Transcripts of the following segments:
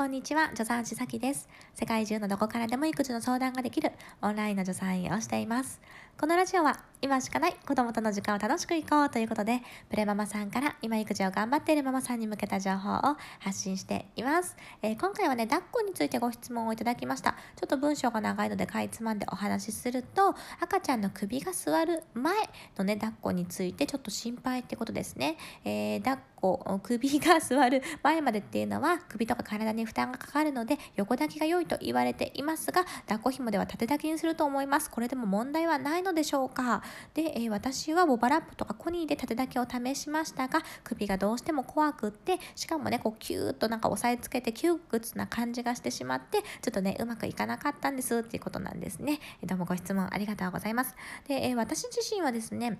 こんにちは、助産師さきです。世界中のどこからでも育児の相談ができるオンラインの助産院をしています。このラジオは今しかない子供との時間を楽しくいこうということで、プレママさんから今育児を頑張っているママさんに向けた情報を発信しています。えー、今回はね、抱っこについてご質問をいただきました。ちょっと文章が長いのでかいつまんでお話しすると、赤ちゃんの首が座る前のね、抱っこについてちょっと心配ってことですね。えー、抱っこう、首が座る前までっていうのは首とか体に負担がかかるので横抱きが良いと言われていますが、抱っこ紐では縦抱きにすると思います。これでも問題はないのでしょうか？で、えー、私はボバラップとかコニーで縦抱きを試しましたが首がどうしても怖くってしかもねこうキューッとなんか押さえつけて窮屈な感じがしてしまってちょっとねうまくいかなかったんですっていうことなんですね。どうもご質問ありがとうございます。で、えー、私自身はですね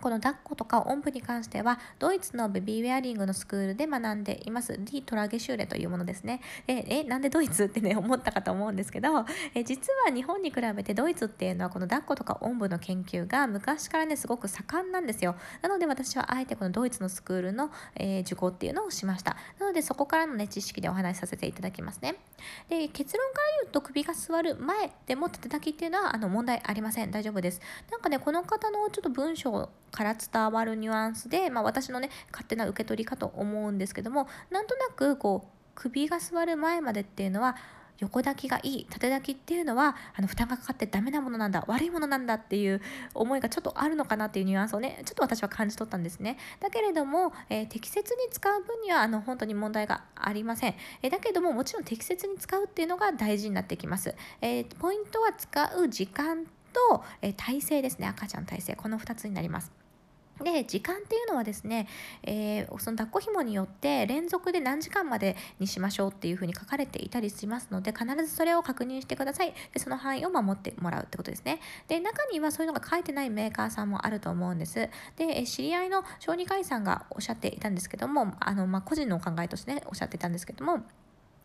この抱っことかおんぶに関しては、ドイツのベビーウェアリングのスクールで学んでいます。ディ・トラゲシューレというものですね。え、えなんでドイツってね、思ったかと思うんですけど、え実は日本に比べてドイツっていうのは、この抱っことかおんぶの研究が昔からね、すごく盛んなんですよ。なので私はあえてこのドイツのスクールの、えー、受講っていうのをしました。なのでそこからのね、知識でお話しさせていただきますね。で、結論から言うと首が座る前でも立てたきっていうのは、あの、問題ありません。大丈夫です。なんかね、この方のちょっと文章から伝わるニュアンスで、まあ、私のね勝手な受け取りかと思うんですけどもなんとなくこう首が座る前までっていうのは横抱きがいい縦抱きっていうのはあの負担がかかってダメなものなんだ悪いものなんだっていう思いがちょっとあるのかなっていうニュアンスをねちょっと私は感じ取ったんですね。だけれども、えー、適切に使う分にはあの本当に問題がありません、えー、だけどももちろん適切に使うっていうのが大事になってきます、えー、ポイントは使う時間と、え体勢ですね。赤ちゃん体勢。この2つになります。で時間っていうのはですね、えー、その抱っこ紐によって連続で何時間までにしましょうっていうふうに書かれていたりしますので必ずそれを確認してください。でその範囲を守ってもらうってことですね。で中にはそういうのが書いてないメーカーさんもあると思うんです。で知り合いの小児科医さんがおっしゃっていたんですけどもあの、まあ、個人のお考えとしてねおっしゃっていたんですけども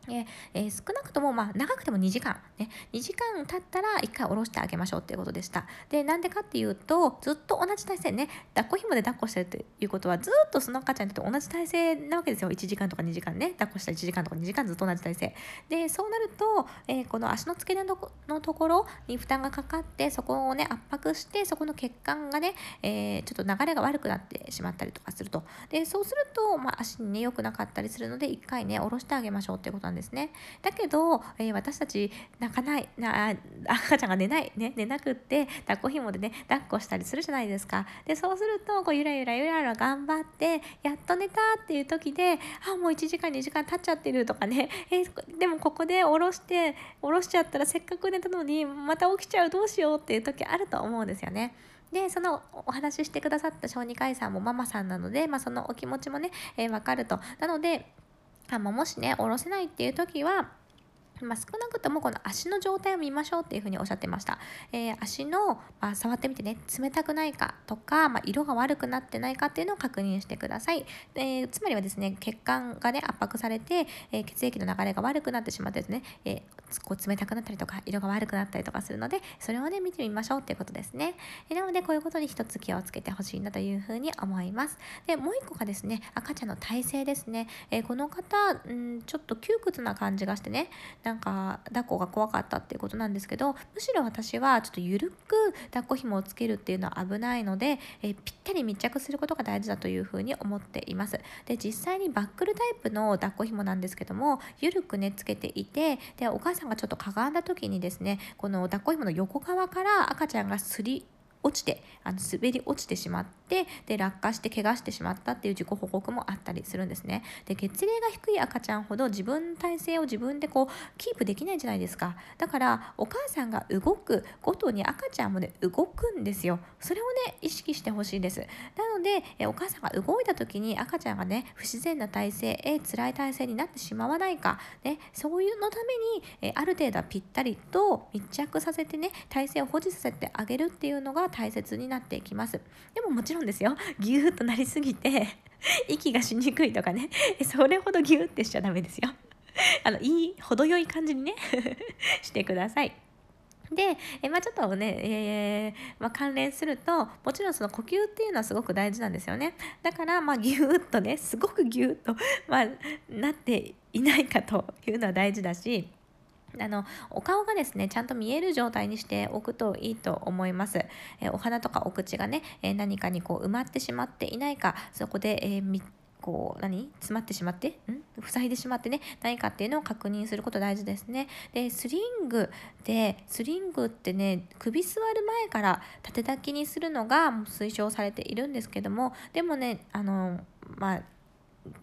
えー、少なくとも、まあ、長くても2時間、ね、2時間経ったら1回下ろしてあげましょうっていうことでした。で、なんでかっていうと、ずっと同じ体勢ね、抱っこ紐で抱っこしてるっていうことは、ずっとその赤ちゃんと同じ体勢なわけですよ。1時間とか2時間ね、抱っこした1時間とか2時間ずっと同じ体勢。で、そうなると、えー、この足の付け根のところに負担がかかって、そこをね、圧迫して、そこの血管がね、えー、ちょっと流れが悪くなってしまったりとかすると。で、そうすると、まあ、足にね、良くなかったりするので、1回ね、下ろしてあげましょうっていうことなんですですね。だけど、えー、私たち泣かないな赤ちゃんが寝ない、ね、寝なくって抱っこ紐でね抱っこしたりするじゃないですかでそうするとこうゆらゆらゆらゆら頑張ってやっと寝たっていう時であもう1時間2時間経っちゃってるとかね、えー、でもここで下ろして下ろしちゃったらせっかく寝たのにまた起きちゃうどうしようっていう時あると思うんですよね。でそのお話ししてくださった小児科医さんもママさんなので、まあ、そのお気持ちもね、えー、分かるとなのであもしね下ろせないっていう時はまあ、少なくともこの足の状態を見ましょうっていうふうにおっしゃってました。えー、足の、まあ、触ってみてね、冷たくないかとか、まあ、色が悪くなってないかっていうのを確認してください。えー、つまりはですね、血管がね、圧迫されて、えー、血液の流れが悪くなってしまってですね、えこう冷たくなったりとか、色が悪くなったりとかするので、それをね、見てみましょうっていうことですね。えなので、こういうことに一つ気をつけてほしいなというふうに思います。で、もう一個がですね、赤ちゃんの体勢ですね。えこの方、んちょっと窮屈な感じがしてね、なんか抱っこが怖かったっていうことなんですけどむしろ私はちょっと緩く抱っこ紐をつけるっていうのは危ないので、えー、ぴったり密着することが大事だというふうに思っています。で実際にバックルタイプの抱っこ紐なんですけども緩くねつけていてでお母さんがちょっとかがんだ時にですねこの抱っこ紐の横側から赤ちゃんがすり落ちてあの滑り落ちてしまってで落下して怪我してしまったっていう自己報告もあったりするんですね。で月齢が低い赤ちゃんほど自分の体勢を自分でこうキープできないじゃないですか。だからお母さんが動くごとに赤ちゃんもね動くんですよ。それをね意識してほしいです。なのでえお母さんが動いた時に赤ちゃんがね不自然な体勢え辛い体勢になってしまわないか、ね、そういうのためにえある程度はぴったりと密着させてね体勢を保持させてあげるっていうのが大切になっていきます。でももちろんですよ。ギューッとなりすぎて 息がしにくいとかね。それほどギューってしちゃダメですよ。あのいい程よい感じにねしてください。で、えまあ、ちょっとね、えー、まあ、関連するともちろんその呼吸っていうのはすごく大事なんですよね。だからまあギューッとねすごくギューッと、まあ、なっていないかというのは大事だしあのお顔がですねちゃんと見える状態にしておくといいと思います。えお鼻とかお口がね、え何かにこう埋まってしまっていないかそこで、えーこう何？詰まってしまって？ん？塞いでしまってね何かっていうのを確認すること大事ですね。でスリングでスリングってね首座る前から縦抱きにするのが推奨されているんですけどもでもねあのまあ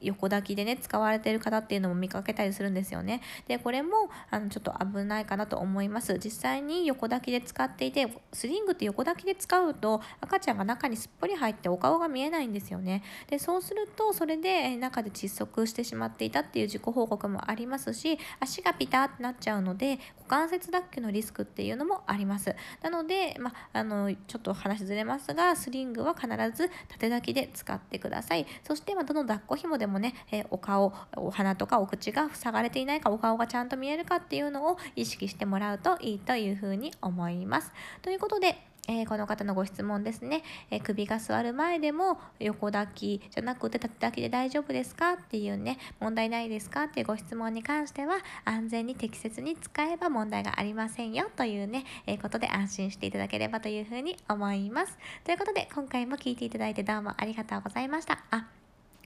横抱きでね使われてる方っていうのも見かけたりするんですよね。でこれもあのちょっと危ないかなと思います。実際に横抱きで使っていてスリングって横抱きで使うと赤ちゃんが中にすっぽり入ってお顔が見えないんですよね。でそうするとそれで中で窒息してしまっていたっていう自己報告もありますし足がピタってなっちゃうので股関節脱臼のリスクっていうのもあります。なので、まあのちょっと話ずれますがスリングは必ず縦抱きで使ってください。そして、まどの抱っこ紐でもね、え、お顔お鼻とかお口が塞がれていないかお顔がちゃんと見えるかっていうのを意識してもらうといいというふうに思います。ということでえー、この方のご質問ですね、えー、首が座る前でも横抱きじゃなくて縦抱きで大丈夫ですかっていうね問題ないですかっていうご質問に関しては安全に適切に使えば問題がありませんよというね、えー、ことで安心していただければというふうに思います。ということで今回も聞いていただいてどうもありがとうございました。あ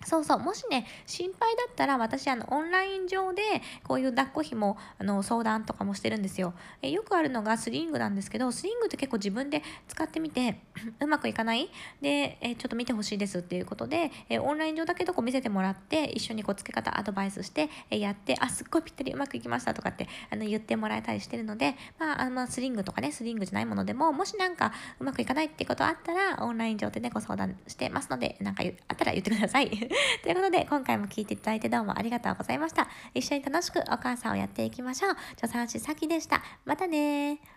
そうそう。もしね心配だったら私あのオンライン上でこういう抱っこひもあの相談とかもしてるんですよ。えよくあるのがスリングなんですけどスリングって結構自分で使ってみて うまくいかない？でえちょっと見てほしいですっていうことでえオンライン上だけどこう見せてもらって一緒にこう付け方アドバイスしてえやってあすっごいぴったりうまくいきましたとかってあの言ってもらえたりしてるのでまああのスリングとかねスリングじゃないものでももしなんかうまくいかないってことあったらオンライン上でねご相談してますのでなんかあったら言ってください。ということで、今回も聞いていただいてどうもありがとうございました。一緒に楽しくお母さんをやっていきましょう。助産師さきでした。またね